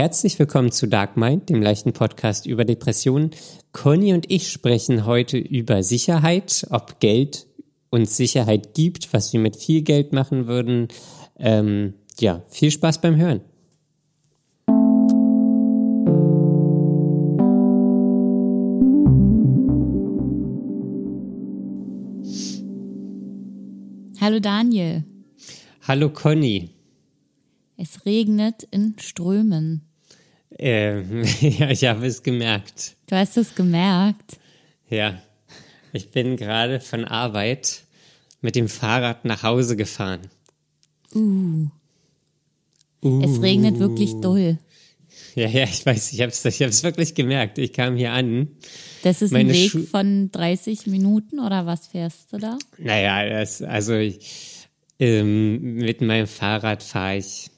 Herzlich willkommen zu Dark Mind, dem leichten Podcast über Depressionen. Conny und ich sprechen heute über Sicherheit, ob Geld uns Sicherheit gibt, was wir mit viel Geld machen würden. Ähm, ja, viel Spaß beim Hören. Hallo Daniel. Hallo Conny. Es regnet in Strömen. Ähm, ja, ich habe es gemerkt. Du hast es gemerkt. Ja, ich bin gerade von Arbeit mit dem Fahrrad nach Hause gefahren. Uh. uh. Es regnet wirklich doll. Ja, ja, ich weiß, ich habe es ich hab's wirklich gemerkt. Ich kam hier an. Das ist ein Weg Schu von 30 Minuten oder was fährst du da? Naja, das, also ich, ähm, mit meinem Fahrrad fahre ich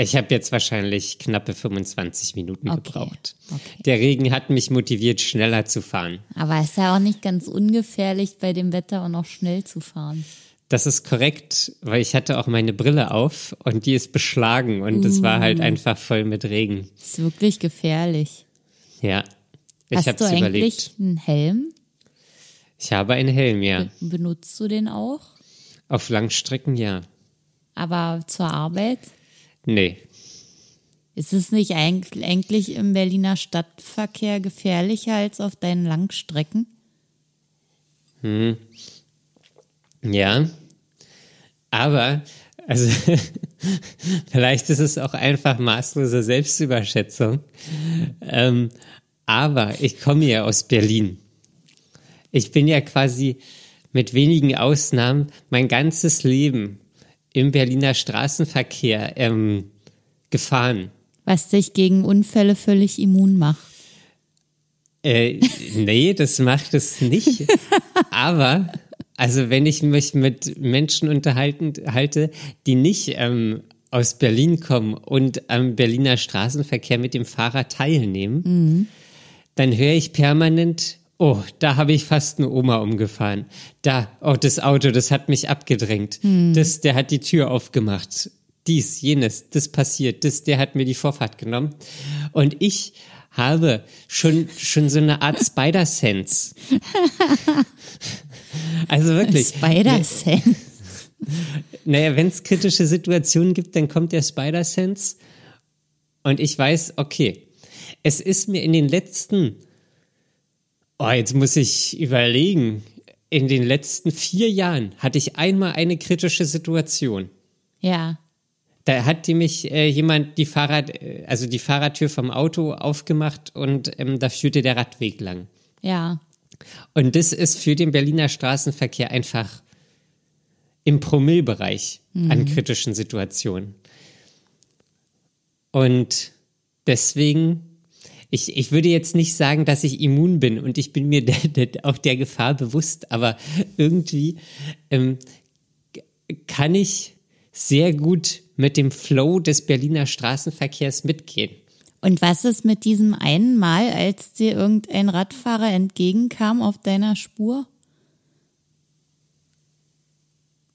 ich habe jetzt wahrscheinlich knappe 25 Minuten okay. gebraucht. Okay. Der Regen hat mich motiviert, schneller zu fahren. Aber es ist ja auch nicht ganz ungefährlich, bei dem Wetter auch noch schnell zu fahren. Das ist korrekt, weil ich hatte auch meine Brille auf und die ist beschlagen und es uh. war halt uh. einfach voll mit Regen. Das ist wirklich gefährlich. Ja, ich habe es überlegt. Hast du eigentlich einen Helm? Ich habe einen Helm, ja. Benutzt du den auch? Auf Langstrecken, ja. Aber zur Arbeit? Nee. Ist es nicht eigentlich im Berliner Stadtverkehr gefährlicher als auf deinen Langstrecken? Hm. Ja. Aber, also, vielleicht ist es auch einfach maßlose Selbstüberschätzung. Ähm, aber ich komme ja aus Berlin. Ich bin ja quasi mit wenigen Ausnahmen mein ganzes Leben im Berliner Straßenverkehr ähm, gefahren. Was dich gegen Unfälle völlig immun macht. Äh, nee, das macht es nicht. Aber, also wenn ich mich mit Menschen unterhalten halte, die nicht ähm, aus Berlin kommen und am Berliner Straßenverkehr mit dem Fahrrad teilnehmen, mhm. dann höre ich permanent, Oh, da habe ich fast eine Oma umgefahren. Da, oh, das Auto, das hat mich abgedrängt. Hm. Das, der hat die Tür aufgemacht. Dies, jenes, das passiert. Das, der hat mir die Vorfahrt genommen. Und ich habe schon, schon so eine Art Spider-Sense. also wirklich. Spider-Sense. Naja, wenn es kritische Situationen gibt, dann kommt der Spider-Sense. Und ich weiß, okay, es ist mir in den letzten Oh, jetzt muss ich überlegen. In den letzten vier Jahren hatte ich einmal eine kritische Situation. Ja. Da hat die mich äh, jemand die Fahrrad, äh, also die Fahrradtür vom Auto aufgemacht und ähm, da führte der Radweg lang. Ja. Und das ist für den Berliner Straßenverkehr einfach im Promillbereich mhm. an kritischen Situationen. Und deswegen ich, ich würde jetzt nicht sagen, dass ich immun bin und ich bin mir der, der, auch der Gefahr bewusst, aber irgendwie ähm, kann ich sehr gut mit dem Flow des Berliner Straßenverkehrs mitgehen. Und was ist mit diesem einen Mal, als dir irgendein Radfahrer entgegenkam auf deiner Spur?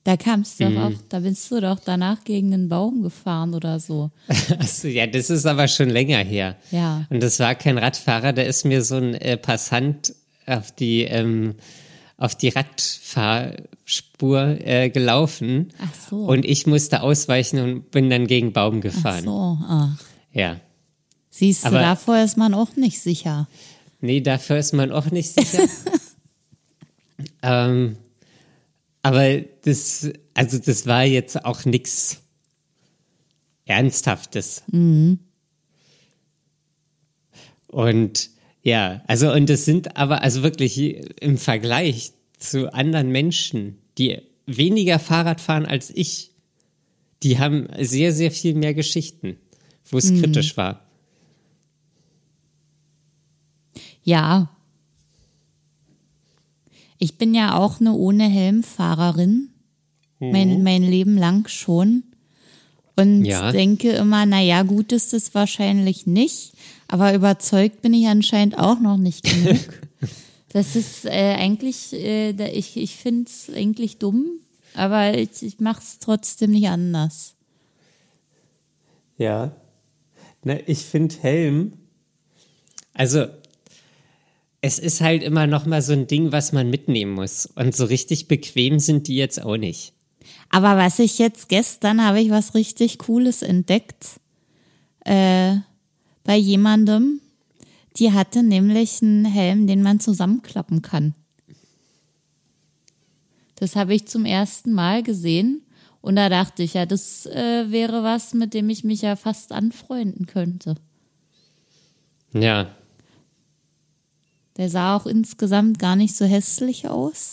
Da kamst du mhm. doch auch, da bist du doch danach gegen einen Baum gefahren oder so. Achso, ja, das ist aber schon länger her. Ja. Und das war kein Radfahrer, da ist mir so ein äh, Passant auf die, ähm, auf die Radfahrspur äh, gelaufen. Ach so. Und ich musste ausweichen und bin dann gegen Baum gefahren. Ach so, ah. Ja. Siehst aber, du, davor ist man auch nicht sicher. Nee, dafür ist man auch nicht sicher. ähm, aber das, also das war jetzt auch nichts Ernsthaftes. Mhm. Und ja, also und das sind aber also wirklich im Vergleich zu anderen Menschen, die weniger Fahrrad fahren als ich, die haben sehr, sehr viel mehr Geschichten, wo es mhm. kritisch war. Ja, ich bin ja auch eine ohne Helm-Fahrerin. Mhm. Mein, mein Leben lang schon. Und ja. denke immer, naja, gut ist es wahrscheinlich nicht. Aber überzeugt bin ich anscheinend auch noch nicht genug. das ist äh, eigentlich, äh, ich, ich finde es eigentlich dumm, aber ich, ich mache es trotzdem nicht anders. Ja. Na, ich finde Helm, also es ist halt immer noch mal so ein Ding, was man mitnehmen muss. Und so richtig bequem sind die jetzt auch nicht. Aber was ich jetzt gestern habe ich was richtig Cooles entdeckt äh, bei jemandem. Die hatte nämlich einen Helm, den man zusammenklappen kann. Das habe ich zum ersten Mal gesehen und da dachte ich, ja, das äh, wäre was, mit dem ich mich ja fast anfreunden könnte. Ja. Der sah auch insgesamt gar nicht so hässlich aus.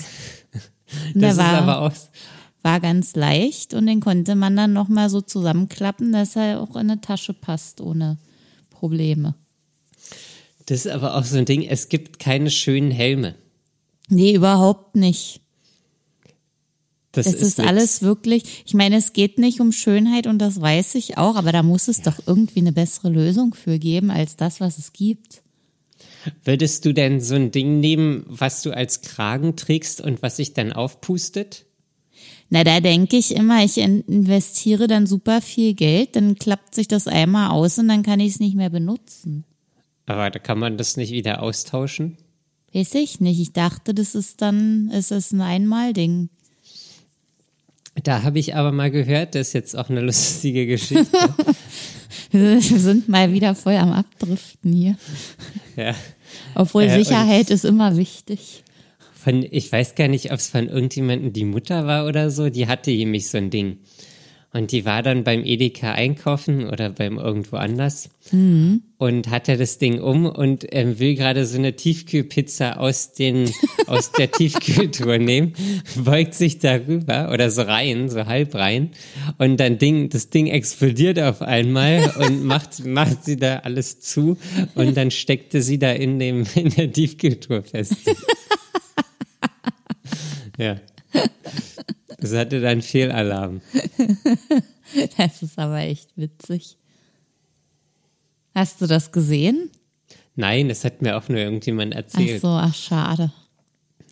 Und das war, ist aber auch war ganz leicht und den konnte man dann nochmal so zusammenklappen, dass er auch in eine Tasche passt ohne Probleme. Das ist aber auch so ein Ding, es gibt keine schönen Helme. Nee, überhaupt nicht. Das, das ist, ist alles wirklich, ich meine, es geht nicht um Schönheit und das weiß ich auch, aber da muss es doch irgendwie eine bessere Lösung für geben als das, was es gibt. Würdest du denn so ein Ding nehmen, was du als Kragen trägst und was sich dann aufpustet? Na, da denke ich immer, ich investiere dann super viel Geld, dann klappt sich das einmal aus und dann kann ich es nicht mehr benutzen. Aber da kann man das nicht wieder austauschen? Weiß ich nicht. Ich dachte, das ist dann, es ist ein Einmal-Ding. Da habe ich aber mal gehört, das ist jetzt auch eine lustige Geschichte. Wir sind mal wieder voll am Abdriften hier. Ja. Obwohl äh, Sicherheit ist immer wichtig von, ich weiß gar nicht, ob es von irgendjemandem die Mutter war oder so, die hatte nämlich so ein Ding. Und die war dann beim Edeka einkaufen oder beim irgendwo anders mhm. und hatte das Ding um und ähm, will gerade so eine Tiefkühlpizza aus den aus der Tiefkühltour nehmen, beugt sich darüber oder so rein, so halb rein und dann Ding, das Ding explodiert auf einmal und macht macht sie da alles zu und dann steckte sie da in dem in der Tiefkühltour fest. Ja. Das hatte dann Fehlalarm. Das ist aber echt witzig. Hast du das gesehen? Nein, das hat mir auch nur irgendjemand erzählt. Ach so, ach schade.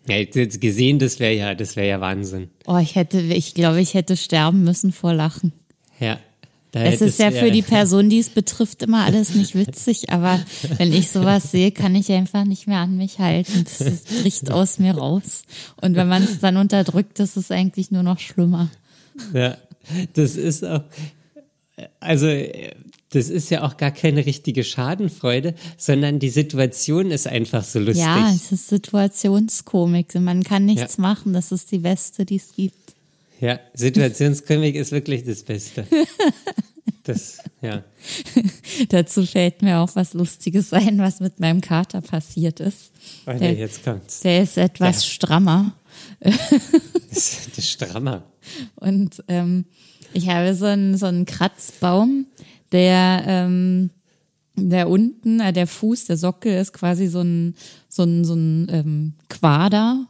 Ja, jetzt gesehen, das wäre ja, das wäre ja Wahnsinn. Oh, ich hätte, ich glaube, ich hätte sterben müssen vor Lachen. Ja. Es ist ja für die Person, die es betrifft, immer alles nicht witzig, aber wenn ich sowas sehe, kann ich einfach nicht mehr an mich halten. Das, das bricht aus mir raus. Und wenn man es dann unterdrückt, das ist eigentlich nur noch schlimmer. Ja, das ist auch, also das ist ja auch gar keine richtige Schadenfreude, sondern die Situation ist einfach so lustig. Ja, es ist Situationskomik. Man kann nichts ja. machen. Das ist die beste, die es gibt. Ja, Situationskomik ist wirklich das Beste. Das, ja. Dazu fällt mir auch was Lustiges ein, was mit meinem Kater passiert ist. Oh, der, jetzt kommt's. Der ist etwas ja. strammer. Das ist strammer. Und ähm, ich habe so einen, so einen Kratzbaum, der, ähm, der unten, äh, der Fuß, der Sockel ist quasi so ein, so ein, so ein ähm, Quader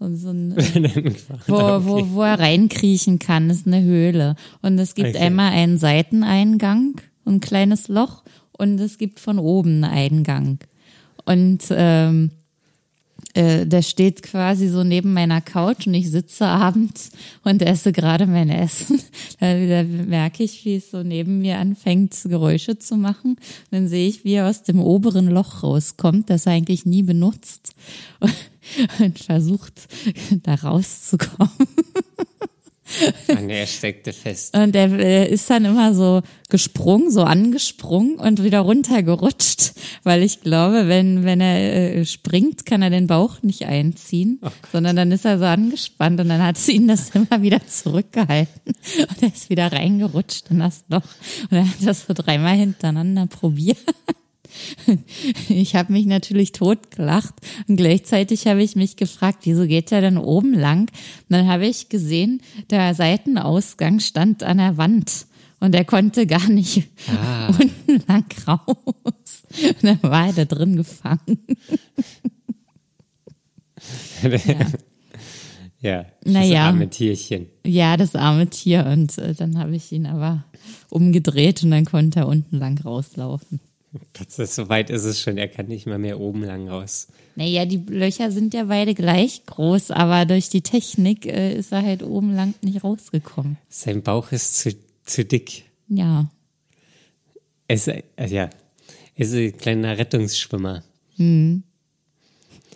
und so ein, wo, wo, wo er reinkriechen kann, das ist eine Höhle. Und es gibt okay. einmal einen Seiteneingang, ein kleines Loch, und es gibt von oben einen Eingang. Und ähm, äh, der steht quasi so neben meiner Couch und ich sitze abends und esse gerade mein Essen. Da, da merke ich, wie es so neben mir anfängt, Geräusche zu machen. dann sehe ich, wie er aus dem oberen Loch rauskommt, das er eigentlich nie benutzt. und versucht, da rauszukommen. Und er steckte fest. Und er ist dann immer so gesprungen, so angesprungen und wieder runtergerutscht, weil ich glaube, wenn, wenn er äh, springt, kann er den Bauch nicht einziehen, oh sondern dann ist er so angespannt und dann hat sie ihn das immer wieder zurückgehalten und er ist wieder reingerutscht in das Loch und er hat das so dreimal hintereinander probiert. Ich habe mich natürlich totgelacht und gleichzeitig habe ich mich gefragt, wieso geht er denn oben lang? Und dann habe ich gesehen, der Seitenausgang stand an der Wand und er konnte gar nicht ah. unten lang raus. Und dann war er da drin gefangen. ja. Ja, das naja, arme Tierchen. Ja, das arme Tier. Und äh, dann habe ich ihn aber umgedreht und dann konnte er unten lang rauslaufen. Das so weit ist es schon, er kann nicht mal mehr oben lang raus. Naja, die Löcher sind ja beide gleich groß, aber durch die Technik äh, ist er halt oben lang nicht rausgekommen. Sein Bauch ist zu, zu dick. Ja. Es, äh, ja, ist ein kleiner Rettungsschwimmer. Mhm.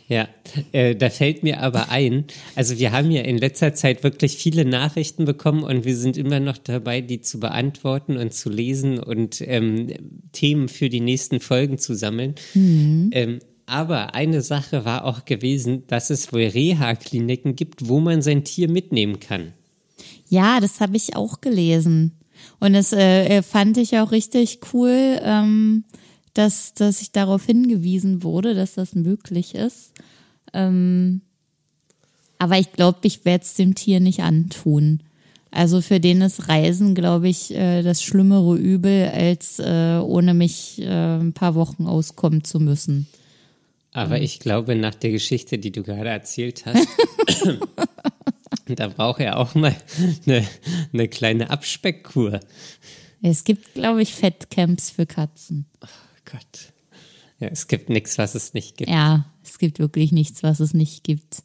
Ja, äh, da fällt mir aber ein, also wir haben ja in letzter Zeit wirklich viele Nachrichten bekommen und wir sind immer noch dabei, die zu beantworten und zu lesen und ähm, Themen für die nächsten Folgen zu sammeln. Mhm. Ähm, aber eine Sache war auch gewesen, dass es wohl Reha-Kliniken gibt, wo man sein Tier mitnehmen kann. Ja, das habe ich auch gelesen. Und das äh, fand ich auch richtig cool. Ähm dass, dass ich darauf hingewiesen wurde, dass das möglich ist. Ähm, aber ich glaube, ich werde es dem Tier nicht antun. Also für den ist Reisen, glaube ich, äh, das schlimmere Übel, als äh, ohne mich äh, ein paar Wochen auskommen zu müssen. Aber ich glaube, nach der Geschichte, die du gerade erzählt hast, da braucht er auch mal eine, eine kleine Abspeckkur. Es gibt, glaube ich, Fettcamps für Katzen. Gott. Ja, es gibt nichts, was es nicht gibt. Ja, es gibt wirklich nichts, was es nicht gibt.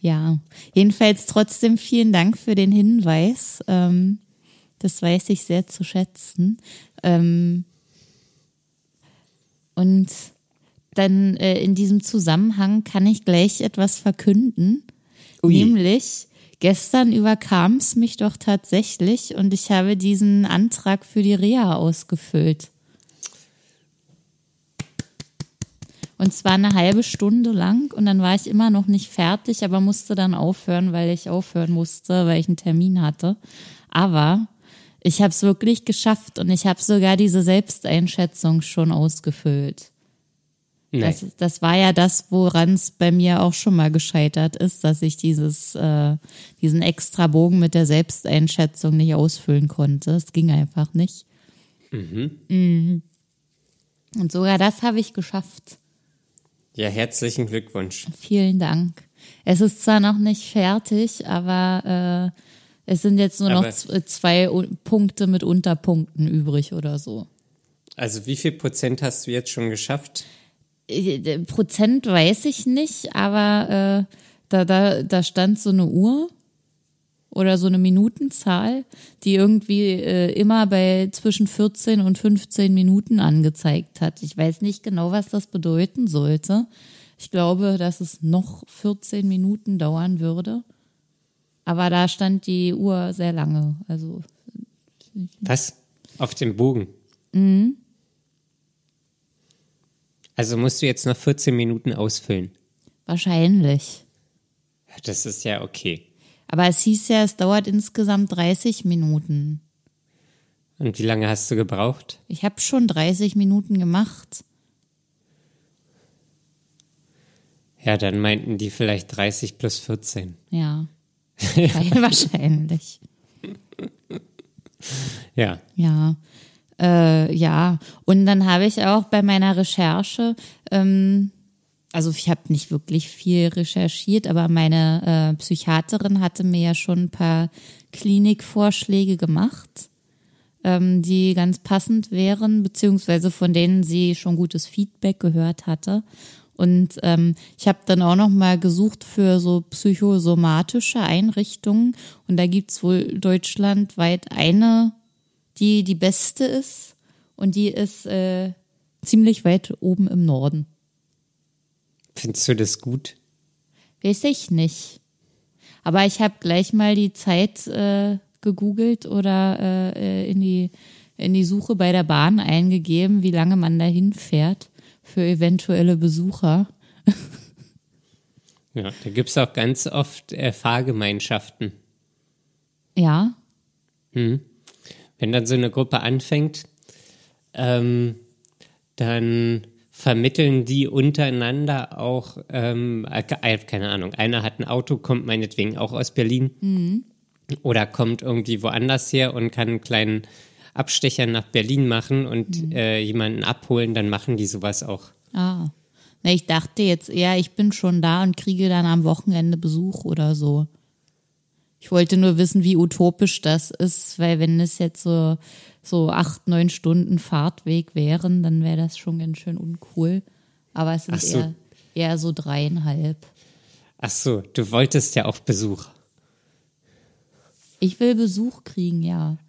Ja, jedenfalls trotzdem vielen Dank für den Hinweis. Ähm, das weiß ich sehr zu schätzen. Ähm, und dann äh, in diesem Zusammenhang kann ich gleich etwas verkünden. Ui. Nämlich, gestern überkam es mich doch tatsächlich und ich habe diesen Antrag für die Reha ausgefüllt. Und zwar eine halbe Stunde lang und dann war ich immer noch nicht fertig, aber musste dann aufhören, weil ich aufhören musste, weil ich einen Termin hatte. Aber ich habe es wirklich geschafft und ich habe sogar diese Selbsteinschätzung schon ausgefüllt. Nee. Das, das war ja das, woran es bei mir auch schon mal gescheitert ist, dass ich dieses, äh, diesen extra Bogen mit der Selbsteinschätzung nicht ausfüllen konnte. Es ging einfach nicht. Mhm. mhm. Und sogar das habe ich geschafft. Ja, herzlichen Glückwunsch. Vielen Dank. Es ist zwar noch nicht fertig, aber äh, es sind jetzt nur aber noch zwei Punkte mit Unterpunkten übrig oder so. Also wie viel Prozent hast du jetzt schon geschafft? Äh, Prozent weiß ich nicht, aber äh, da, da, da stand so eine Uhr oder so eine Minutenzahl, die irgendwie äh, immer bei zwischen 14 und 15 Minuten angezeigt hat. Ich weiß nicht genau, was das bedeuten sollte. Ich glaube, dass es noch 14 Minuten dauern würde. Aber da stand die Uhr sehr lange. Also was? Auf dem Bogen? Mhm. Also musst du jetzt noch 14 Minuten ausfüllen? Wahrscheinlich. Das ist ja okay. Aber es hieß ja, es dauert insgesamt 30 Minuten. Und wie lange hast du gebraucht? Ich habe schon 30 Minuten gemacht. Ja, dann meinten die vielleicht 30 plus 14. Ja. Wahrscheinlich. ja. Ja. Äh, ja. Und dann habe ich auch bei meiner Recherche ähm, also ich habe nicht wirklich viel recherchiert, aber meine äh, Psychiaterin hatte mir ja schon ein paar Klinikvorschläge gemacht, ähm, die ganz passend wären, beziehungsweise von denen sie schon gutes Feedback gehört hatte. Und ähm, ich habe dann auch noch mal gesucht für so psychosomatische Einrichtungen. Und da gibt's wohl deutschlandweit eine, die die beste ist. Und die ist äh, ziemlich weit oben im Norden. Findest du das gut? Weiß ich nicht. Aber ich habe gleich mal die Zeit äh, gegoogelt oder äh, in, die, in die Suche bei der Bahn eingegeben, wie lange man da hinfährt für eventuelle Besucher. ja, da gibt es auch ganz oft äh, Fahrgemeinschaften. Ja. Hm. Wenn dann so eine Gruppe anfängt, ähm, dann vermitteln die untereinander auch, ähm, äh, keine Ahnung, einer hat ein Auto, kommt meinetwegen auch aus Berlin mhm. oder kommt irgendwie woanders her und kann einen kleinen Abstecher nach Berlin machen und mhm. äh, jemanden abholen, dann machen die sowas auch. Ah. Na, ich dachte jetzt eher, ich bin schon da und kriege dann am Wochenende Besuch oder so. Ich wollte nur wissen, wie utopisch das ist, weil wenn es jetzt so, so acht, neun Stunden Fahrtweg wären, dann wäre das schon ganz schön uncool. Aber es sind so. eher, eher so dreieinhalb. Ach so, du wolltest ja auch Besuch. Ich will Besuch kriegen, ja.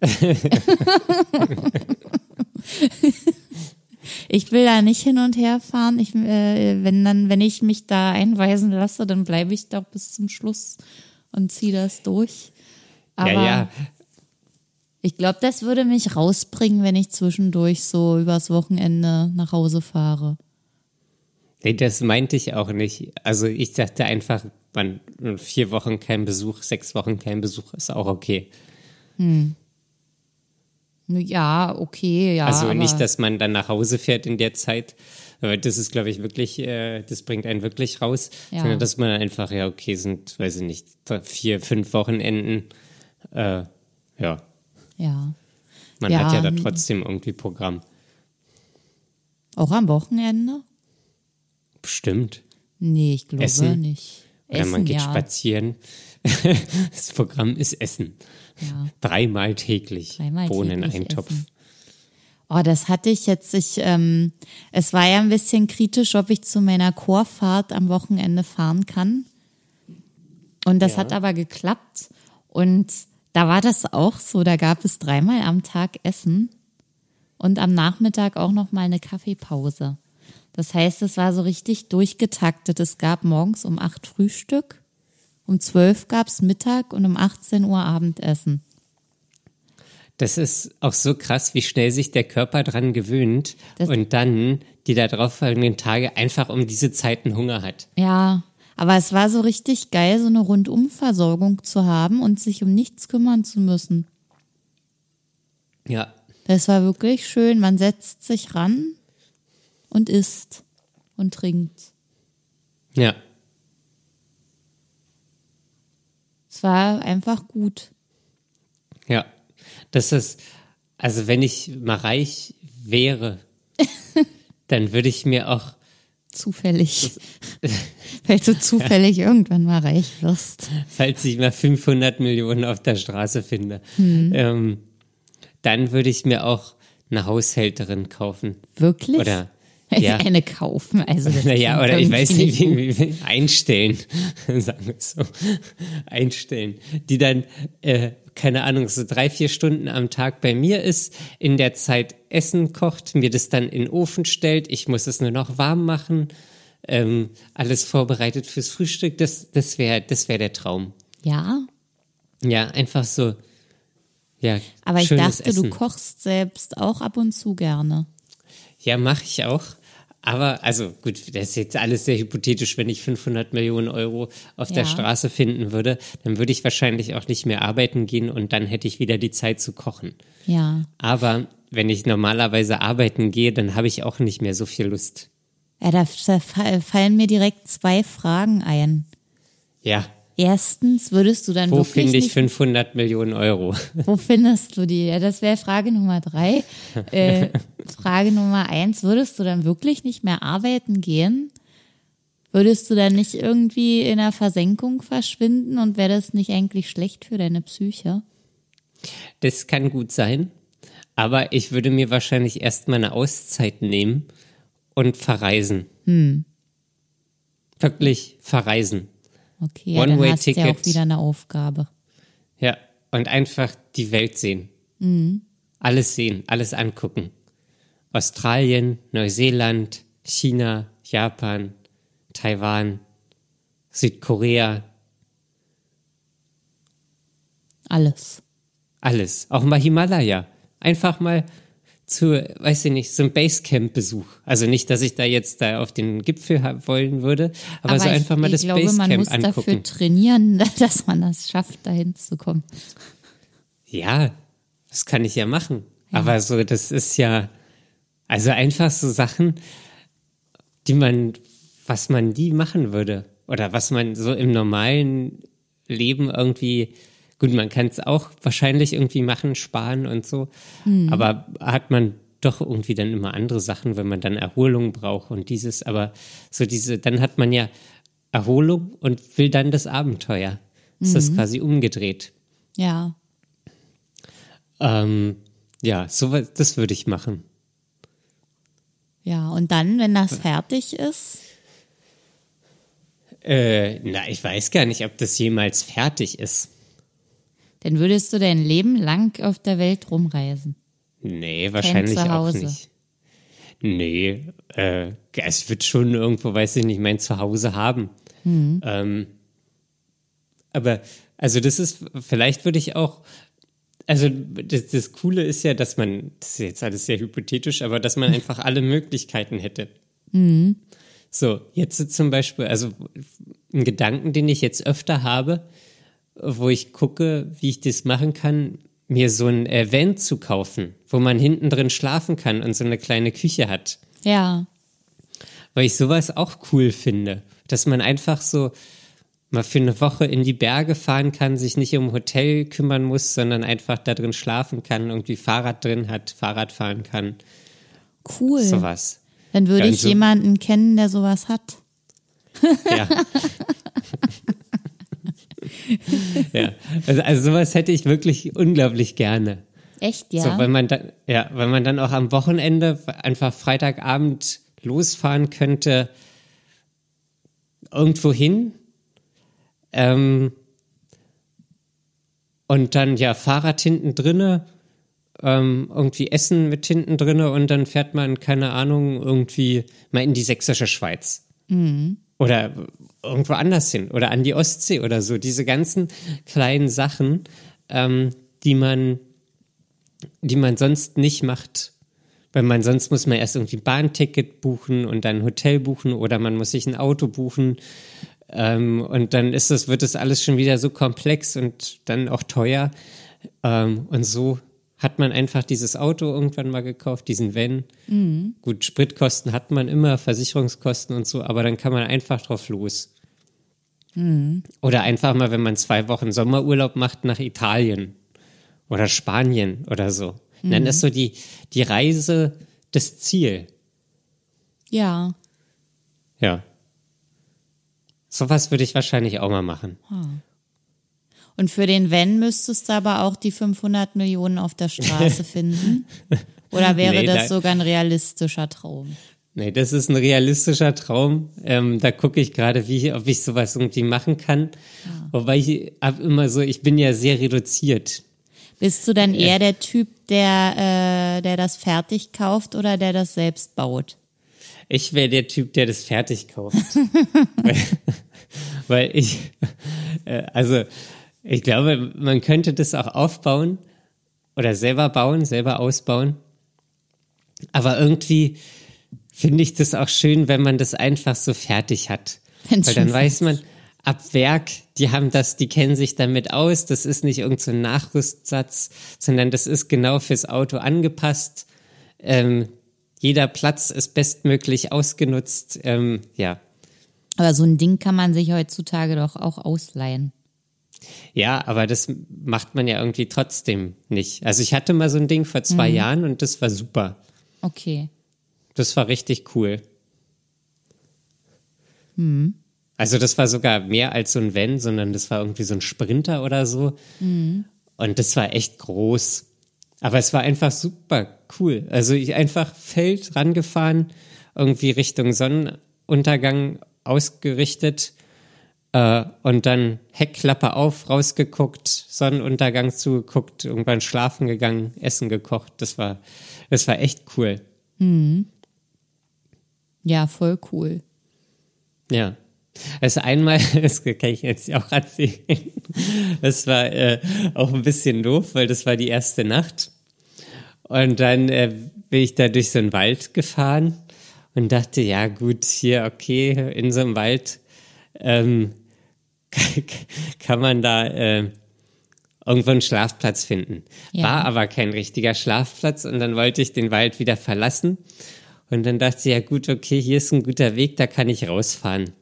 Ich will da nicht hin und her fahren. Ich, äh, wenn dann, wenn ich mich da einweisen lasse, dann bleibe ich doch bis zum Schluss und ziehe das durch. Aber ja, ja. Ich glaube, das würde mich rausbringen, wenn ich zwischendurch so übers Wochenende nach Hause fahre. Nee, das meinte ich auch nicht. Also ich dachte einfach, man, vier Wochen kein Besuch, sechs Wochen kein Besuch ist auch okay. Hm. Ja, okay, ja. Also nicht, dass man dann nach Hause fährt in der Zeit, aber das ist, glaube ich, wirklich, äh, das bringt einen wirklich raus, ja. sondern dass man einfach, ja, okay, sind, weiß ich nicht, vier, fünf Wochenenden, äh, ja. Ja. Man ja. hat ja da trotzdem irgendwie Programm. Auch am Wochenende? Bestimmt. Nee, ich glaube Essen. nicht. Oder Essen, man geht ja. spazieren. das Programm ist Essen. Ja. Dreimal täglich. Dreimal Bohnen täglich Eintopf. essen. Oh, das hatte ich jetzt. Ich, ähm, es war ja ein bisschen kritisch, ob ich zu meiner Chorfahrt am Wochenende fahren kann. Und das Ja. hat aber geklappt. Und da war das auch so. Da gab es dreimal am Tag Essen und am Nachmittag auch noch mal eine Kaffeepause. Das heißt, es war so richtig durchgetaktet. Es gab morgens um acht Frühstück, um zwölf gab's Mittag und um 18 Uhr Abendessen. Das ist auch so krass, wie schnell sich der Körper dran gewöhnt Das- und dann die darauffolgenden Tage einfach um diese Zeiten Hunger hat. Ja, aber es war so richtig geil, so eine Rundumversorgung zu haben und sich um nichts kümmern zu müssen. Ja, Das war wirklich schön. Man setzt sich ran und isst und trinkt. ja. Es war einfach gut. Ja, das ist, also wenn ich mal reich wäre, dann würde ich mir auch, Zufällig. Weil du zufällig irgendwann mal reich wirst. falls ich mal 500 Millionen auf der Straße finde, Hm. ähm, dann würde ich mir auch eine Haushälterin kaufen. Wirklich? Oder, ja. Eine kaufen. Also Naja, oder ich weiß nicht, wie, wie, einstellen, sagen wir es so, einstellen, die dann, äh, keine Ahnung, so drei, vier Stunden am Tag bei mir ist, in der Zeit Essen kocht, mir das dann in den Ofen stellt, ich muss es nur noch warm machen, ähm, alles vorbereitet fürs Frühstück, das, das wäre das wär der Traum. Ja, Ja, einfach so, ja, aber ich dachte, Essen. du kochst selbst auch ab und zu gerne. Ja, mache ich auch. Aber, also gut, das ist jetzt alles sehr hypothetisch. Wenn ich 500 Millionen Euro auf der Ja. Straße finden würde, dann würde ich wahrscheinlich auch nicht mehr arbeiten gehen und dann hätte ich wieder die Zeit zu kochen. Ja. Aber wenn ich normalerweise arbeiten gehe, dann habe ich auch nicht mehr so viel Lust. Ja, da, da fa- fallen mir direkt zwei Fragen ein. Ja, Erstens, würdest du dann wo finde ich nicht 500 Millionen Euro? Wo findest du die? Ja, das wäre Frage Nummer drei. Äh, Frage Nummer eins, würdest du dann wirklich nicht mehr arbeiten gehen? Würdest du dann nicht irgendwie in der Versenkung verschwinden und wäre das nicht eigentlich schlecht für deine Psyche? Das kann gut sein. Aber ich würde mir wahrscheinlich erstmal eine Auszeit nehmen und verreisen. Hm. Wirklich verreisen. Okay, ja, dann hast du ja auch wieder eine Aufgabe. Ja, und einfach die Welt sehen. Alles sehen, alles angucken. Australien, Neuseeland, China, Japan, Taiwan, Südkorea, Alles. alles. Auch mal Himalaya. Einfach mal zu, weiß ich nicht, so ein Basecamp-Besuch. Also nicht, dass ich da jetzt da auf den Gipfel wollen würde, aber, so ich, einfach mal ich das glaube, man Basecamp muss dafür angucken. trainieren, dass man das schafft, dahin zu kommen. Ja, das kann ich ja machen. Aber so, das ist ja, also einfach so Sachen, die man, was man die machen würde. Oder was man so im normalen Leben irgendwie, gut, man kann es auch wahrscheinlich irgendwie machen, sparen und so. Aber hat man doch irgendwie dann immer andere Sachen, wenn man dann Erholung braucht und dieses, aber so diese, dann hat man ja Erholung und will dann das Abenteuer. Das ist quasi umgedreht. Ja. Ähm, ja, so, das würde ich machen. Ja, und dann, wenn das fertig ist, Äh, na, ich weiß gar nicht, ob das jemals fertig ist. Dann würdest du dein Leben lang auf der Welt rumreisen. Nee, wahrscheinlich auch nicht. Nee, äh, es wird schon irgendwo, weiß ich nicht, mein Zuhause haben. Mhm. Ähm, aber, also das ist, vielleicht würde ich auch, also das, das, Coole ist ja, dass man, das ist jetzt alles sehr hypothetisch, aber dass man einfach alle Möglichkeiten hätte. Mhm. So, jetzt zum Beispiel, also ein Gedanken, den ich jetzt öfter habe, wo ich gucke, wie ich das machen kann, mir so ein Event zu kaufen, wo man hinten drin schlafen kann und so eine kleine Küche hat. Ja. Weil ich sowas auch cool finde, dass man einfach so mal für eine Woche in die Berge fahren kann, sich nicht um Hotel kümmern muss, sondern einfach da drin schlafen kann, irgendwie Fahrrad drin hat, Fahrrad fahren kann. Cool. Sowas. Dann würde ja, ich so jemanden kennen, der sowas hat. Ja. ja, also, also sowas hätte ich wirklich unglaublich gerne. Echt, ja? So, weil man dann, ja, weil man dann auch am Wochenende einfach Freitagabend losfahren könnte, irgendwo hin. Ähm, und dann ja Fahrrad hinten drinne, ähm, irgendwie Essen mit hinten drinne und dann fährt man, keine Ahnung, irgendwie mal in die sächsische Schweiz. Mhm. Oder irgendwo anders hin oder an die Ostsee oder so. Diese ganzen kleinen Sachen, ähm, die man, die man sonst nicht macht. Weil man sonst muss man erst irgendwie ein Bahnticket buchen und dann ein Hotel buchen oder man muss sich ein Auto buchen. Ähm, und dann ist das, wird das alles schon wieder so komplex und dann auch teuer. Ähm, und so hat man einfach dieses Auto irgendwann mal gekauft, diesen Van. Mhm. Gut, Spritkosten hat man immer, Versicherungskosten und so, aber dann kann man einfach drauf los. Mhm. Oder einfach mal, wenn man zwei Wochen Sommerurlaub macht, nach Italien oder Spanien oder so. Mhm. Dann ist so die, die Reise das Ziel. Ja. Ja. Sowas würde ich wahrscheinlich auch mal machen. Hm. Und für den Wenn müsstest du aber auch die 500 Millionen auf der Straße finden? Oder wäre nee, das da, sogar ein realistischer Traum? Nee, das ist ein realistischer Traum. Ähm, da gucke ich gerade, wie, ob ich sowas irgendwie machen kann. Ja. Wobei ich habe immer so, ich bin ja sehr reduziert. Bist du dann eher der Typ, der, äh, der das fertig kauft oder der das selbst baut? Ich wäre der Typ, der das fertig kauft. weil, weil ich, äh, also ich glaube, man könnte das auch aufbauen oder selber bauen, selber ausbauen. Aber irgendwie finde ich das auch schön, wenn man das einfach so fertig hat. Wenn's Weil dann weiß man, ab Werk, die haben das, die kennen sich damit aus. Das ist nicht irgendein so Nachrüstsatz, sondern das ist genau fürs Auto angepasst. Ähm, jeder Platz ist bestmöglich ausgenutzt. Ähm, ja. Aber so ein Ding kann man sich heutzutage doch auch ausleihen. Ja, aber das macht man ja irgendwie trotzdem nicht. Also ich hatte mal so ein Ding vor zwei mhm. Jahren und das war super. Okay. Das war richtig cool. Mhm. Also das war sogar mehr als so ein Van, sondern das war irgendwie so ein Sprinter oder so. Mhm. Und das war echt groß. Aber es war einfach super cool. Also ich einfach Feld rangefahren, irgendwie Richtung Sonnenuntergang ausgerichtet äh, und dann Heckklappe auf, rausgeguckt, Sonnenuntergang zugeguckt, irgendwann schlafen gegangen, Essen gekocht. Das war, das war echt cool. Mhm. Ja, voll cool. Ja. Also einmal, das kann ich jetzt auch erzählen, das war äh, auch ein bisschen doof, weil das war die erste Nacht. Und dann äh, bin ich da durch so einen Wald gefahren und dachte, ja gut, hier, okay, in so einem Wald ähm, kann man da äh, irgendwo einen Schlafplatz finden. Ja. War aber kein richtiger Schlafplatz und dann wollte ich den Wald wieder verlassen. Und dann dachte ich, ja gut, okay, hier ist ein guter Weg, da kann ich rausfahren.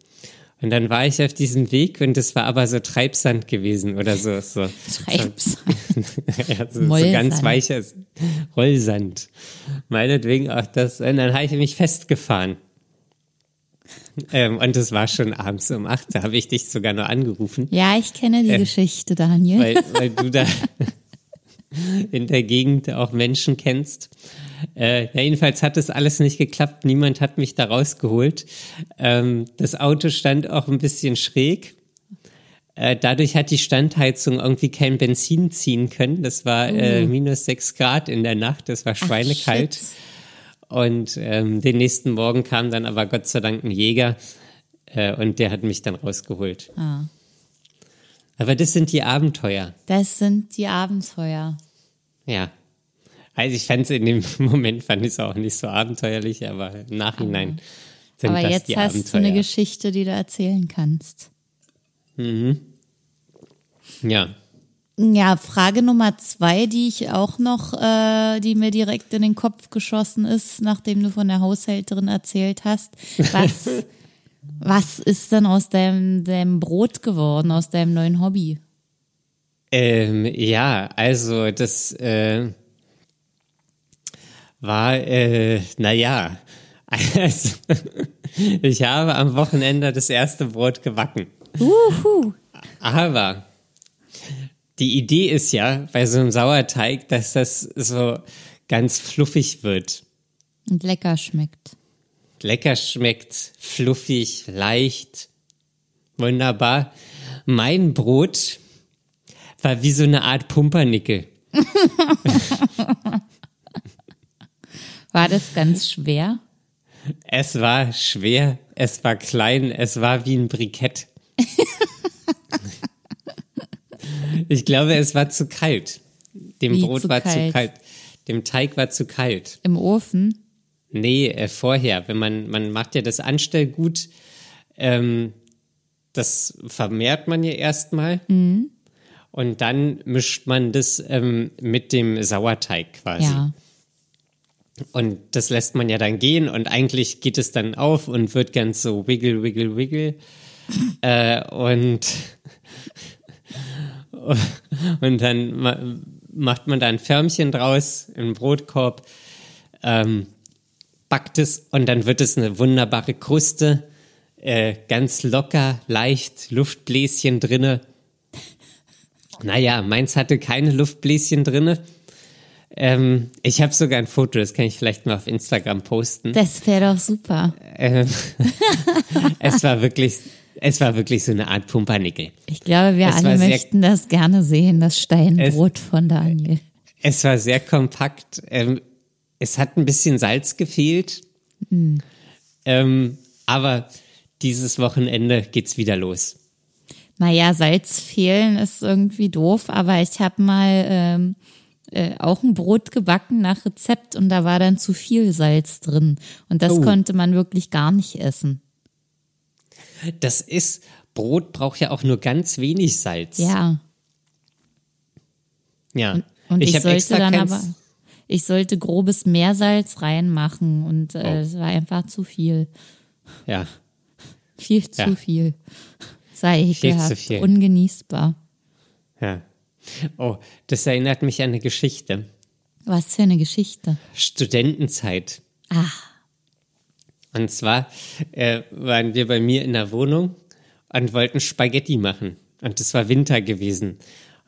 Und dann war ich auf diesem Weg und es war aber so Treibsand gewesen oder so. so Treibsand. ja, so, so ganz weicher Rollsand. Meinetwegen auch das. Und dann habe ich mich festgefahren. Ähm, und es war schon abends um acht, da habe ich dich sogar noch angerufen. Ja, ich kenne die äh, Geschichte, Daniel. Weil, weil du da in der Gegend auch Menschen kennst. Äh, ja, jedenfalls hat das alles nicht geklappt. Niemand hat mich da rausgeholt. Ähm, das Auto stand auch ein bisschen schräg. Äh, dadurch hat die Standheizung irgendwie kein Benzin ziehen können. Das war äh, minus sechs Grad in der Nacht, das war schweinekalt. Ach, und ähm, den nächsten Morgen kam dann aber Gott sei Dank ein Jäger äh, und der hat mich dann rausgeholt. Ah. Aber das sind die Abenteuer. Das sind die Abenteuer. Ja. Also ich fand es in dem Moment fand ich es auch nicht so abenteuerlich, aber im Nachhinein aber, sind aber das jetzt die hast Abenteuer. du eine Geschichte, die du erzählen kannst. Mhm. Ja. Ja, Frage Nummer zwei, die ich auch noch, äh, die mir direkt in den Kopf geschossen ist, nachdem du von der Haushälterin erzählt hast. Was, was ist denn aus deinem, deinem Brot geworden, aus deinem neuen Hobby? Ähm, ja, also das äh, war, äh, naja, also, ich habe am Wochenende das erste Brot gebacken. Uhu. Aber die Idee ist ja bei so einem Sauerteig, dass das so ganz fluffig wird. Und lecker schmeckt. Lecker schmeckt, fluffig, leicht, wunderbar. Mein Brot war wie so eine Art Pumpernickel. war das ganz schwer? Es war schwer, es war klein, es war wie ein Brikett. ich glaube, es war zu kalt. Dem wie Brot zu war kalt? zu kalt. Dem Teig war zu kalt. Im Ofen? Nee, äh, vorher. Wenn man, man macht ja das Anstellgut, ähm, das vermehrt man ja erstmal. Mhm. Und dann mischt man das ähm, mit dem Sauerteig quasi. Ja. Und das lässt man ja dann gehen und eigentlich geht es dann auf und wird ganz so wiggle, wiggle, wiggle. äh, und, und dann macht man da ein Förmchen draus, einen Brotkorb, ähm, backt es und dann wird es eine wunderbare Kruste, äh, ganz locker, leicht, Luftbläschen drinne. Naja, meins hatte keine Luftbläschen drinne. Ähm, ich habe sogar ein Foto, das kann ich vielleicht mal auf Instagram posten. Das wäre doch super. Ähm, es war wirklich, es war wirklich so eine Art Pumpernickel. Ich glaube, wir es alle möchten sehr, das gerne sehen, das Steinbrot es, von Daniel. Es war sehr kompakt. Ähm, es hat ein bisschen Salz gefehlt. Mhm. Aber dieses Wochenende geht's wieder los. Naja, Salz fehlen ist irgendwie doof, aber ich habe mal ähm, äh, auch ein Brot gebacken nach Rezept und da war dann zu viel Salz drin. Und das oh. konnte man wirklich gar nicht essen. Das ist, Brot braucht ja auch nur ganz wenig Salz. Ja. Ja. Und, und ich, ich sollte dann aber, ich sollte grobes Meersalz reinmachen und äh, oh. es war einfach zu viel. Ja. Viel zu ja. viel. Sei ekelhaft, ungenießbar. Ja. Oh, das erinnert mich an eine Geschichte. Was für eine Geschichte? Studentenzeit. Ah. Und zwar äh, waren wir bei mir in der Wohnung und wollten Spaghetti machen. Und es war Winter gewesen.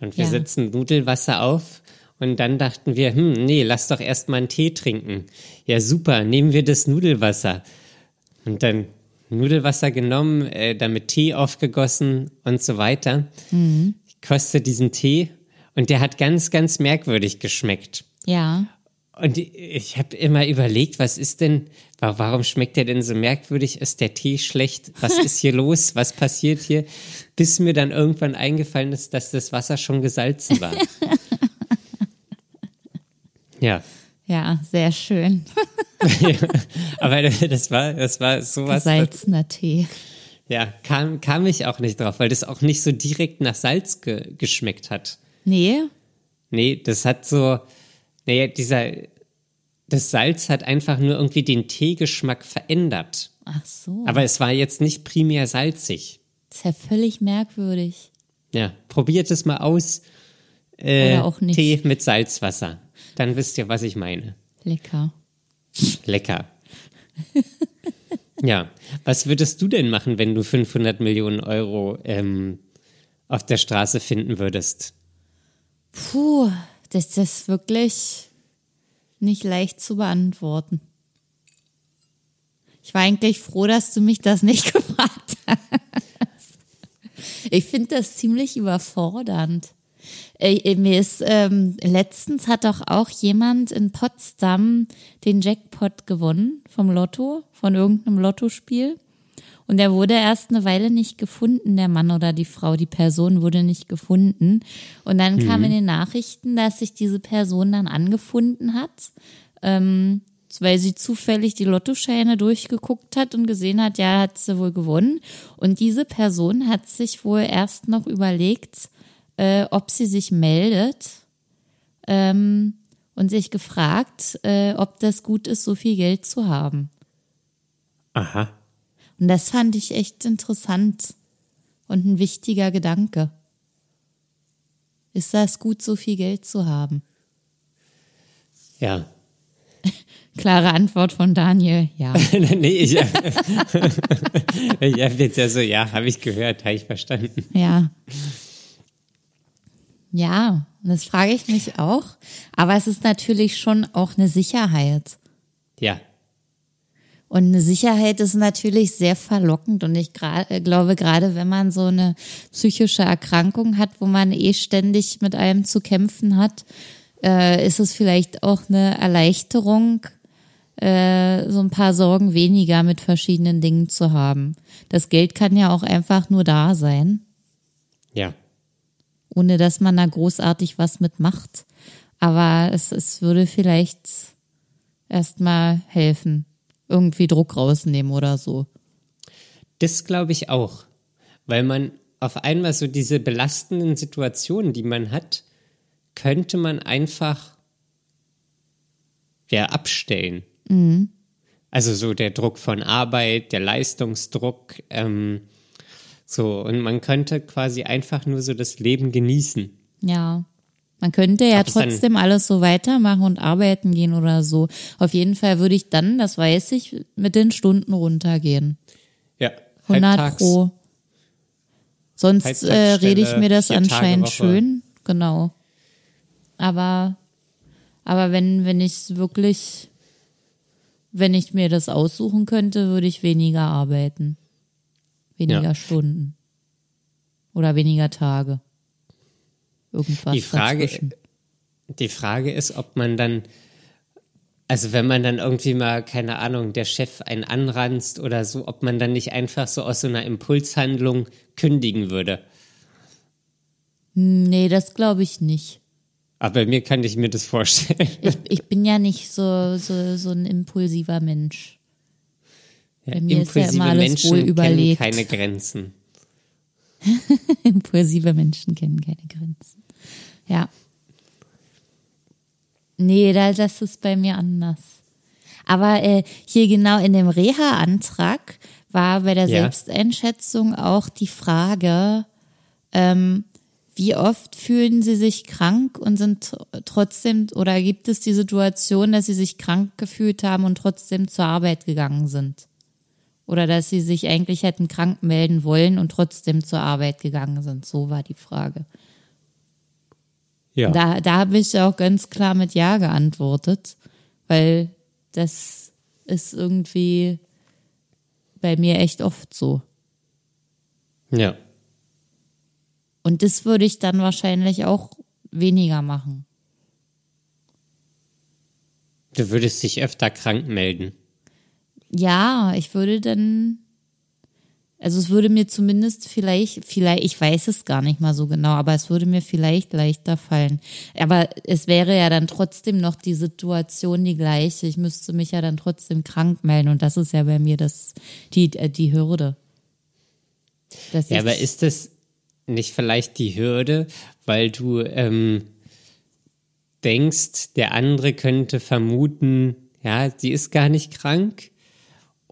Und wir ja. setzen Nudelwasser auf. Und dann dachten wir, hm, nee, lass doch erst mal einen Tee trinken. Ja, super, nehmen wir das Nudelwasser. Und dann Nudelwasser genommen, äh, damit Tee aufgegossen und so weiter. Mhm koste diesen Tee und der hat ganz, ganz merkwürdig geschmeckt. Ja. Und ich habe immer überlegt, was ist denn, warum schmeckt der denn so merkwürdig? Ist der Tee schlecht? Was ist hier los? Was passiert hier? Bis mir dann irgendwann eingefallen ist, dass das Wasser schon gesalzen war. ja. Ja, sehr schön. aber das war, das war sowas. Gesalzener Tee. Ja, kam, kam ich auch nicht drauf, weil das auch nicht so direkt nach Salz ge geschmeckt hat. Nee. Nee, das hat so, naja, dieser, das Salz hat einfach nur irgendwie den Teegeschmack verändert. Ach so. Aber es war jetzt nicht primär salzig. Das ist ja völlig merkwürdig. Ja, probiert es mal aus. Äh, Oder auch nicht. Tee mit Salzwasser. Dann wisst ihr, was ich meine. Lecker. Lecker. Ja, was würdest du denn machen, wenn du 500 Millionen Euro ähm, auf der Straße finden würdest? Puh, das ist wirklich nicht leicht zu beantworten. Ich war eigentlich froh, dass du mich das nicht gefragt hast. Ich finde das ziemlich überfordernd. Äh, mir ist, ähm, letztens hat doch auch jemand in Potsdam den Jackpot gewonnen vom Lotto, von irgendeinem Lottospiel. Und er wurde erst eine Weile nicht gefunden, der Mann oder die Frau, die Person wurde nicht gefunden. Und dann mhm. kam in den Nachrichten, dass sich diese Person dann angefunden hat, ähm, weil sie zufällig die Lottoscheine durchgeguckt hat und gesehen hat, ja, hat sie wohl gewonnen. Und diese Person hat sich wohl erst noch überlegt, äh, ob sie sich meldet ähm, und sich gefragt, äh, ob das gut ist, so viel Geld zu haben. Aha. Und das fand ich echt interessant und ein wichtiger Gedanke. Ist das gut, so viel Geld zu haben? Ja. Klare Antwort von Daniel, ja. nee, ich, ich habe jetzt ja so, ja, habe ich gehört, habe ich verstanden. Ja. Ja, das frage ich mich auch. Aber es ist natürlich schon auch eine Sicherheit. Ja, und eine Sicherheit ist natürlich sehr verlockend. Und ich äh, glaube, gerade wenn man so eine psychische Erkrankung hat, wo man eh ständig mit allem zu kämpfen hat, äh, ist es vielleicht auch eine Erleichterung, äh, so ein paar Sorgen weniger mit verschiedenen Dingen zu haben. Das Geld kann ja auch einfach nur da sein. Ja. Ohne dass man da großartig was mitmacht. Aber es, es würde vielleicht erstmal helfen irgendwie Druck rausnehmen oder so. Das glaube ich auch, weil man auf einmal so diese belastenden Situationen, die man hat, könnte man einfach ja, abstellen. Mhm. Also so der Druck von Arbeit, der Leistungsdruck, ähm, so und man könnte quasi einfach nur so das Leben genießen. Ja. Man könnte ja trotzdem alles so weitermachen und arbeiten gehen oder so. Auf jeden Fall würde ich dann, das weiß ich, mit den Stunden runtergehen. Ja. 100 Halbtags, pro. Sonst äh, rede ich mir das anscheinend schön. Genau. Aber, aber wenn, wenn ich wirklich, wenn ich mir das aussuchen könnte, würde ich weniger arbeiten. Weniger ja. Stunden. Oder weniger Tage irgendwas. Die Frage, die Frage ist, ob man dann, also wenn man dann irgendwie mal, keine Ahnung, der Chef einen anranzt oder so, ob man dann nicht einfach so aus so einer Impulshandlung kündigen würde. Nee, das glaube ich nicht. Aber bei mir kann ich mir das vorstellen. Ich, ich bin ja nicht so, so, so ein impulsiver Mensch. Bei mir impulsive ist ja immer alles Menschen wohl überlegt. kennen keine Grenzen. impulsive Menschen kennen keine Grenzen. Ja. Nee, das ist bei mir anders. Aber äh, hier genau in dem Reha-Antrag war bei der ja. Selbsteinschätzung auch die Frage, ähm, wie oft fühlen Sie sich krank und sind trotzdem, oder gibt es die Situation, dass Sie sich krank gefühlt haben und trotzdem zur Arbeit gegangen sind? Oder dass Sie sich eigentlich hätten krank melden wollen und trotzdem zur Arbeit gegangen sind? So war die Frage. Ja. Da, da habe ich auch ganz klar mit Ja geantwortet, weil das ist irgendwie bei mir echt oft so. Ja. Und das würde ich dann wahrscheinlich auch weniger machen. Du würdest dich öfter krank melden. Ja, ich würde dann also es würde mir zumindest vielleicht, vielleicht, ich weiß es gar nicht mal so genau, aber es würde mir vielleicht leichter fallen. Aber es wäre ja dann trotzdem noch die Situation die gleiche. Ich müsste mich ja dann trotzdem krank melden und das ist ja bei mir das, die, äh, die Hürde. Ja, aber ist das nicht vielleicht die Hürde, weil du ähm, denkst, der andere könnte vermuten, ja, sie ist gar nicht krank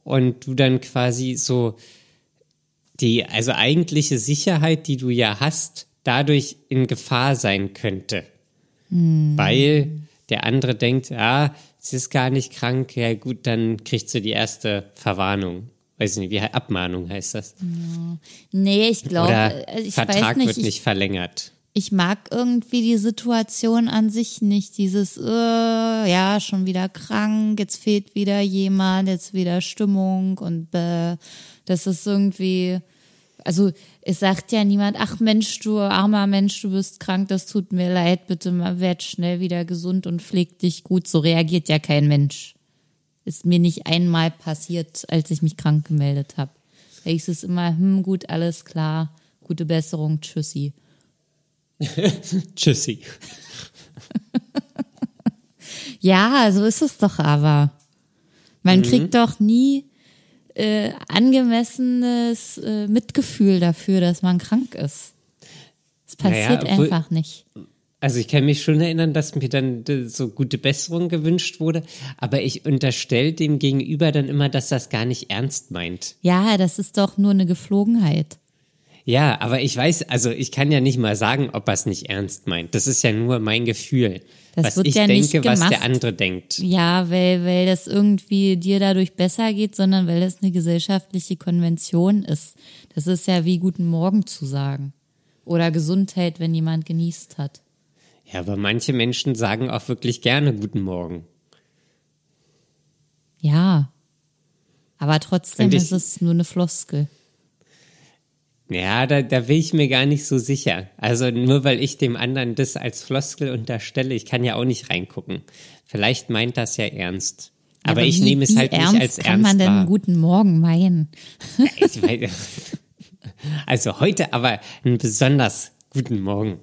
und du dann quasi so die also eigentliche Sicherheit, die du ja hast, dadurch in Gefahr sein könnte. Hm. Weil der andere denkt, ja, sie ist gar nicht krank, ja gut, dann kriegt sie die erste Verwarnung. Weiß nicht, wie Abmahnung heißt das? Ja. Nee, ich glaube, äh, ich Vertrag nicht, wird nicht verlängert. Ich mag irgendwie die Situation an sich nicht. Dieses, äh, ja, schon wieder krank, jetzt fehlt wieder jemand, jetzt wieder Stimmung und äh, das ist irgendwie, also es sagt ja niemand, ach Mensch, du armer Mensch, du bist krank, das tut mir leid, bitte mal werd schnell wieder gesund und pfleg dich gut. So reagiert ja kein Mensch. Ist mir nicht einmal passiert, als ich mich krank gemeldet habe. Da hieß es immer, hm, gut, alles klar, gute Besserung, tschüssi. tschüssi. ja, so ist es doch aber. Man mhm. kriegt doch nie äh, angemessenes äh, Mitgefühl dafür, dass man krank ist. Es passiert naja, einfach nicht. Also ich kann mich schon erinnern, dass mir dann so gute Besserung gewünscht wurde, aber ich unterstelle dem Gegenüber dann immer, dass das gar nicht ernst meint. Ja, das ist doch nur eine Geflogenheit. Ja, aber ich weiß, also ich kann ja nicht mal sagen, ob er es nicht ernst meint. Das ist ja nur mein Gefühl. Das was ich ja denke, was der andere denkt. Ja, weil, weil das irgendwie dir dadurch besser geht, sondern weil das eine gesellschaftliche Konvention ist. Das ist ja wie Guten Morgen zu sagen. Oder Gesundheit, wenn jemand genießt hat. Ja, aber manche Menschen sagen auch wirklich gerne Guten Morgen. Ja. Aber trotzdem ich, ist es nur eine Floskel. Ja, da, da bin ich mir gar nicht so sicher. Also nur weil ich dem anderen das als Floskel unterstelle, ich kann ja auch nicht reingucken. Vielleicht meint das ja ernst. Aber, aber ich wie, nehme es halt nicht als ernst. Kann man denn einen guten Morgen meinen? ich meine, also heute aber einen besonders guten Morgen.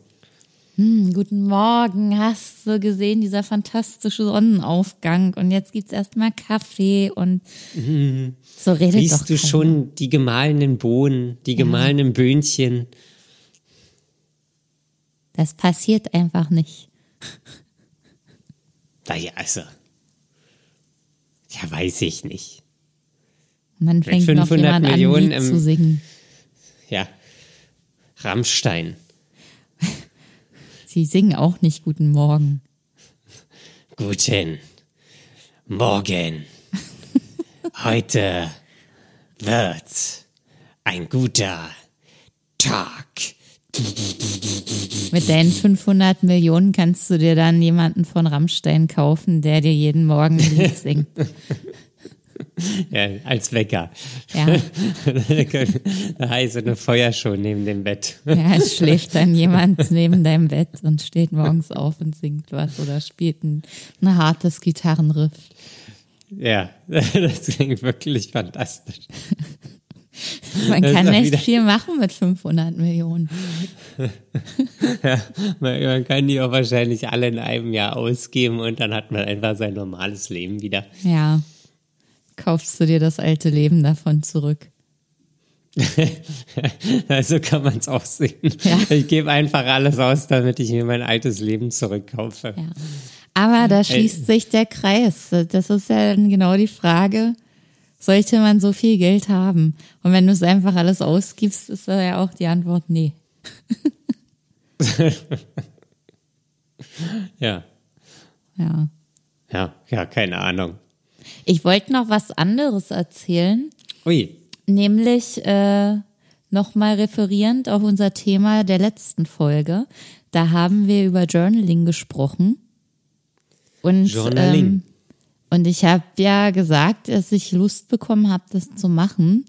Hm, guten Morgen, hast du gesehen, dieser fantastische Sonnenaufgang und jetzt gibt's erstmal Kaffee und mhm. so redet Siehst doch du keiner. schon die gemahlenen Bohnen, die ja. gemahlenen Böhnchen? Das passiert einfach nicht. Naja, also. Ja, weiß ich nicht. Man fängt noch jemand Millionen an, Lied zu singen. Ja, Rammstein. Sie singen auch nicht Guten Morgen. Guten Morgen. Heute wird ein guter Tag. Mit deinen 500 Millionen kannst du dir dann jemanden von Rammstein kaufen, der dir jeden Morgen ein Lied singt. Ja, als Wecker. Ja. da heißt eine Feuershow neben dem Bett. Ja, es schläft dann jemand neben deinem Bett und steht morgens auf und singt was oder spielt ein, ein hartes Gitarrenriff. Ja, das klingt wirklich fantastisch. Man kann echt viel machen mit 500 Millionen. ja, man, man, kann die auch wahrscheinlich alle in einem Jahr ausgeben und dann hat man einfach sein normales Leben wieder. Ja kaufst du dir das alte Leben davon zurück. also kann man es auch sehen. Ja. Ich gebe einfach alles aus, damit ich mir mein altes Leben zurückkaufe. Ja. Aber da schließt sich der Kreis. Das ist ja genau die Frage, sollte man so viel Geld haben? Und wenn du es einfach alles ausgibst, ist da ja auch die Antwort nee. ja. Ja. Ja, ja, keine Ahnung. Ich wollte noch was anderes erzählen. Ui. Nämlich äh, nochmal referierend auf unser Thema der letzten Folge. Da haben wir über Journaling gesprochen. Und, Journaling. Ähm, und ich habe ja gesagt, dass ich Lust bekommen habe, das zu machen.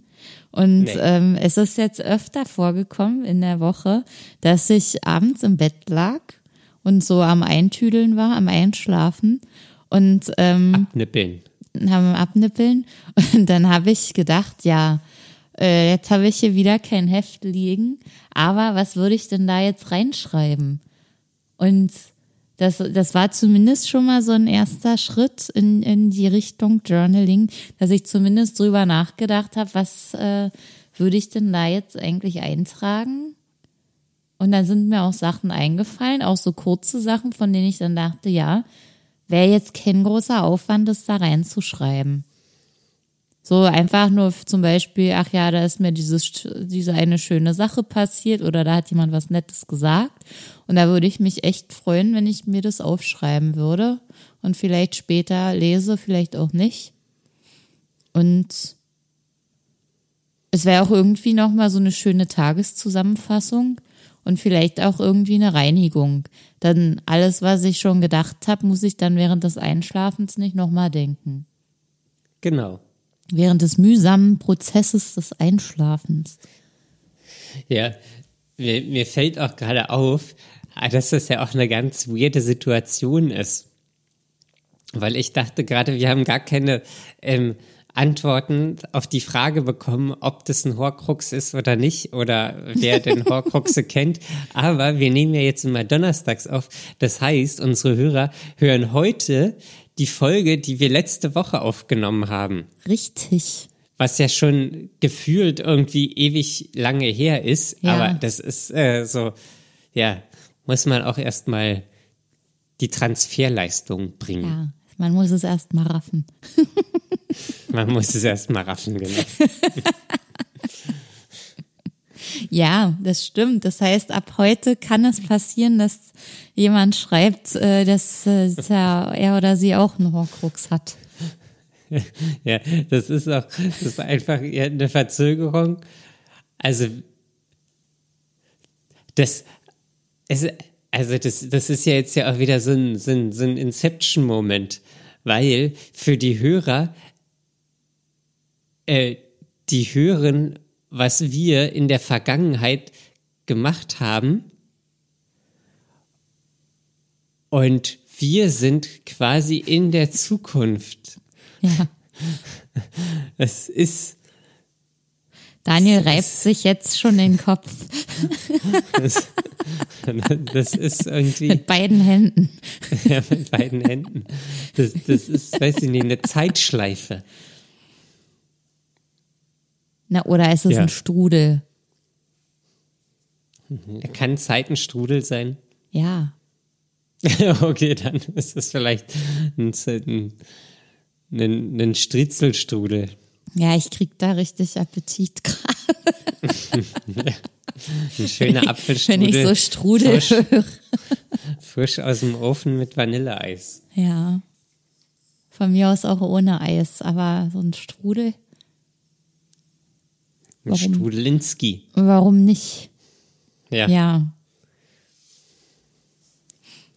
Und nee. ähm, es ist jetzt öfter vorgekommen in der Woche, dass ich abends im Bett lag und so am Eintüdeln war, am Einschlafen und ähm, Abnippeln haben abnippeln. Und dann habe ich gedacht, ja, äh, jetzt habe ich hier wieder kein Heft liegen, aber was würde ich denn da jetzt reinschreiben? Und das, das war zumindest schon mal so ein erster Schritt in, in die Richtung Journaling, dass ich zumindest drüber nachgedacht habe, was äh, würde ich denn da jetzt eigentlich eintragen? Und dann sind mir auch Sachen eingefallen, auch so kurze Sachen, von denen ich dann dachte, ja, wäre jetzt kein großer Aufwand, das da reinzuschreiben. So einfach nur zum Beispiel, ach ja, da ist mir dieses, diese eine schöne Sache passiert oder da hat jemand was Nettes gesagt. Und da würde ich mich echt freuen, wenn ich mir das aufschreiben würde und vielleicht später lese, vielleicht auch nicht. Und es wäre auch irgendwie nochmal so eine schöne Tageszusammenfassung und vielleicht auch irgendwie eine Reinigung. Dann alles, was ich schon gedacht habe, muss ich dann während des Einschlafens nicht nochmal denken. Genau. Während des mühsamen Prozesses des Einschlafens. Ja, mir, mir fällt auch gerade auf, dass das ja auch eine ganz weirde Situation ist. Weil ich dachte gerade, wir haben gar keine ähm, Antworten auf die Frage bekommen, ob das ein Horcrux ist oder nicht oder wer den Horcruxe kennt. Aber wir nehmen ja jetzt immer donnerstags auf. Das heißt, unsere Hörer hören heute die Folge, die wir letzte Woche aufgenommen haben. Richtig. Was ja schon gefühlt irgendwie ewig lange her ist. Ja. Aber das ist äh, so, ja, muss man auch erstmal die Transferleistung bringen. Ja, man muss es erst mal raffen. man muss es erst mal raffen, genau. Ja, das stimmt. Das heißt, ab heute kann es passieren, dass jemand schreibt, äh, dass äh, er oder sie auch einen Horcrux hat. Ja, das ist auch, das ist einfach eine Verzögerung. Also, das, es, also das, das ist ja jetzt ja auch wieder so ein, so ein, so ein Inception-Moment, weil für die Hörer, äh, die hören, was wir in der Vergangenheit gemacht haben und wir sind quasi in der Zukunft. Ja. Es ist Daniel reibt sich jetzt schon den Kopf. Das, das, ist irgendwie. Mit beiden Händen. Ja, mit beiden Händen. Das, das ist, weiß ich nicht, eine Zeitschleife. Na, oder ist es ja. ein Strudel? Er kann Zeitenstrudel sein. Ja. okay, dann ist es vielleicht ein, ein, ein, ein Striezelstrudel. Ja, ich krieg da richtig Appetit gerade. Ein schöner Apfelstrudel. Wenn ich so Strudel frisch, frisch aus dem Ofen mit Vanilleeis. Ja. Von mir aus auch ohne Eis, aber so ein Strudel. Ein Strudelinski. Warum nicht? Ja. Ja.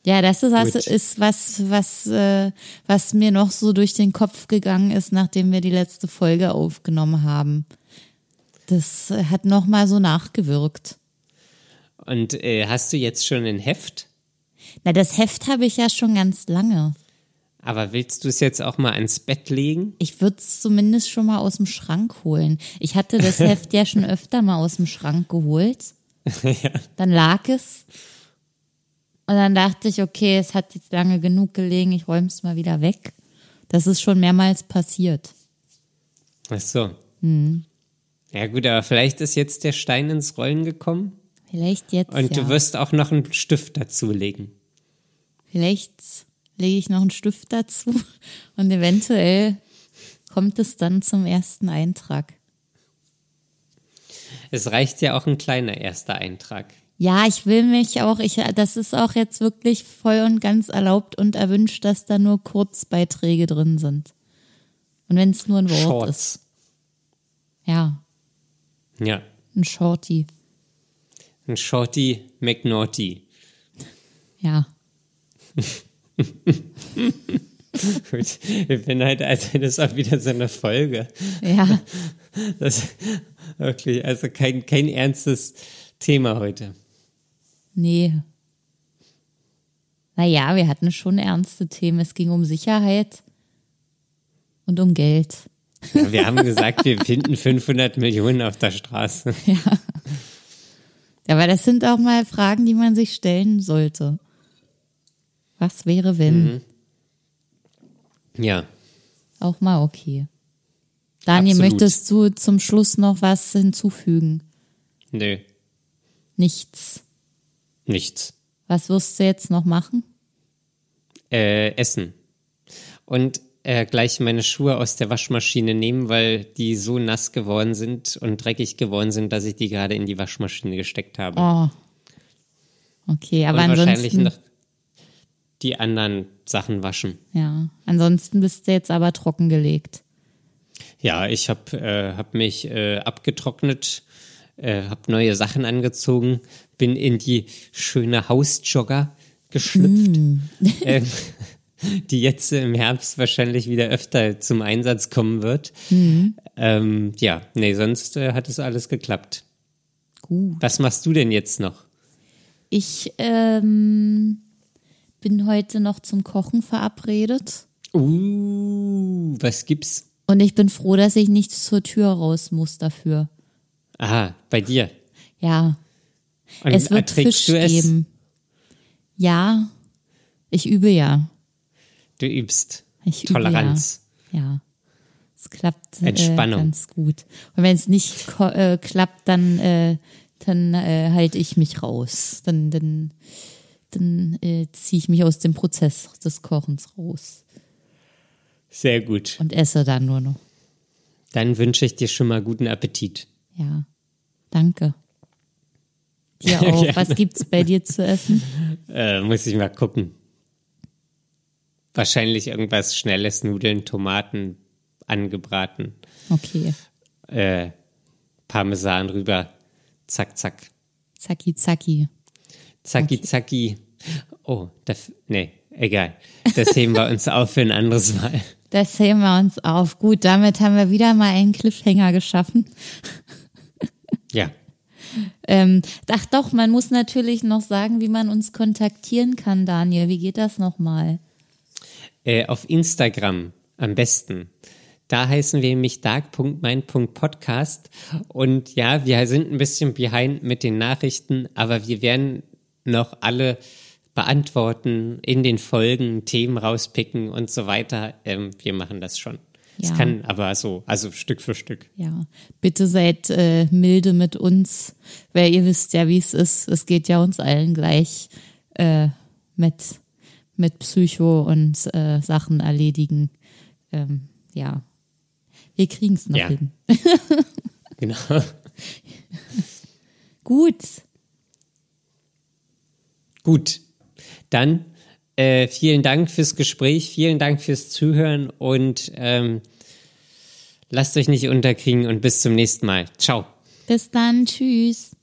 Ja, das ist, was, ist was, was, äh, was mir noch so durch den Kopf gegangen ist, nachdem wir die letzte Folge aufgenommen haben. Das hat noch mal so nachgewirkt. Und äh, hast du jetzt schon ein Heft? Na, das Heft habe ich ja schon ganz lange. Aber willst du es jetzt auch mal ans Bett legen? Ich würde es zumindest schon mal aus dem Schrank holen. Ich hatte das Heft ja schon öfter mal aus dem Schrank geholt. ja. Dann lag es und dann dachte ich, okay, es hat jetzt lange genug gelegen, ich räume es mal wieder weg. Das ist schon mehrmals passiert. Ach so. Hm. Ja gut, aber vielleicht ist jetzt der Stein ins Rollen gekommen. Vielleicht jetzt. Und ja. du wirst auch noch einen Stift dazulegen. Vielleicht lege ich noch einen Stift dazu und eventuell kommt es dann zum ersten Eintrag. Es reicht ja auch ein kleiner erster Eintrag. Ja, ich will mich auch, ich, das ist auch jetzt wirklich voll und ganz erlaubt und erwünscht, dass da nur Kurzbeiträge drin sind. Und wenn es nur ein Wort Shorts. ist. Ja. Ja. Ein Shorty. Ein Shorty McNaughty. Ja. Gut, ich bin halt, also das ist auch wieder so eine Folge. Ja. Das wirklich, also kein, kein ernstes Thema heute. Nee. Naja, wir hatten schon ernste Themen. Es ging um Sicherheit und um Geld. Ja, wir haben gesagt, wir finden 500 Millionen auf der Straße. Ja. Aber das sind auch mal Fragen, die man sich stellen sollte. Was wäre, wenn? Mhm. Ja. Auch mal okay. Daniel, Absolut. möchtest du zum Schluss noch was hinzufügen? Nö. Nichts. Nichts. Was wirst du jetzt noch machen? Äh, essen. Und äh, gleich meine Schuhe aus der Waschmaschine nehmen, weil die so nass geworden sind und dreckig geworden sind, dass ich die gerade in die Waschmaschine gesteckt habe. Oh. Okay, aber und ansonsten. Wahrscheinlich noch die anderen Sachen waschen. Ja, ansonsten bist du jetzt aber trockengelegt. Ja, ich habe äh, hab mich äh, abgetrocknet, äh, habe neue Sachen angezogen, bin in die schöne Hausjogger geschlüpft, mm. ähm, die jetzt im Herbst wahrscheinlich wieder öfter zum Einsatz kommen wird. Mm. Ähm, ja, nee, sonst äh, hat es alles geklappt. Gut. Was machst du denn jetzt noch? Ich ähm, bin heute noch zum Kochen verabredet. Uh, was gibt's? Und ich bin froh, dass ich nicht zur Tür raus muss dafür. Aha, bei dir. Ja. Und es wird Fisch du es? geben. Ja, ich übe ja. Du übst. Ich Toleranz. Übe ja. ja. Es klappt äh, Entspannung. ganz gut. Und wenn es nicht äh, klappt, dann, äh, dann äh, halte ich mich raus. Dann, dann, dann äh, ziehe ich mich aus dem Prozess des Kochens raus Sehr gut. und esse dann nur noch. Dann wünsche ich dir schon mal guten Appetit. Ja, danke. Dir auch. Gerne. Was gibt's bei dir zu essen? Äh, muss ich mal gucken. Wahrscheinlich irgendwas Schnelles, Nudeln, Tomaten angebraten, Okay. äh, Parmesan rüber, zack, zack, Zacki, zacki. zacki, zacki. Oh, das, nee, egal. Das heben wir uns auf für ein anderes Mal. Das heben wir uns auf. Gut, damit haben wir wieder mal einen Cliffhanger geschaffen. Ja, Ähm, ach doch, man muss natürlich noch sagen, wie man uns kontaktieren kann, Daniel. Wie geht das nochmal? äh, auf Instagram am besten. Da heißen wir nämlich dark.mein.podcast. Und ja, wir sind ein bisschen behind mit den Nachrichten, aber wir werden noch alle beantworten, in den Folgen Themen rauspicken und so weiter. Ähm, wir machen das schon. Es Ja. kann aber so, also Stück für Stück. Ja, bitte seid äh, milde mit uns, weil ihr wisst ja, wie es ist. Es geht ja uns allen gleich äh, mit, mit Psycho und äh, Sachen erledigen. Ähm, ja, wir kriegen es noch Ja. hin. Genau. Gut, Gut. Dann äh, vielen Dank fürs Gespräch, vielen Dank fürs Zuhören und ähm, lasst euch nicht unterkriegen und bis zum nächsten Mal. Ciao. bis dann, tschüss.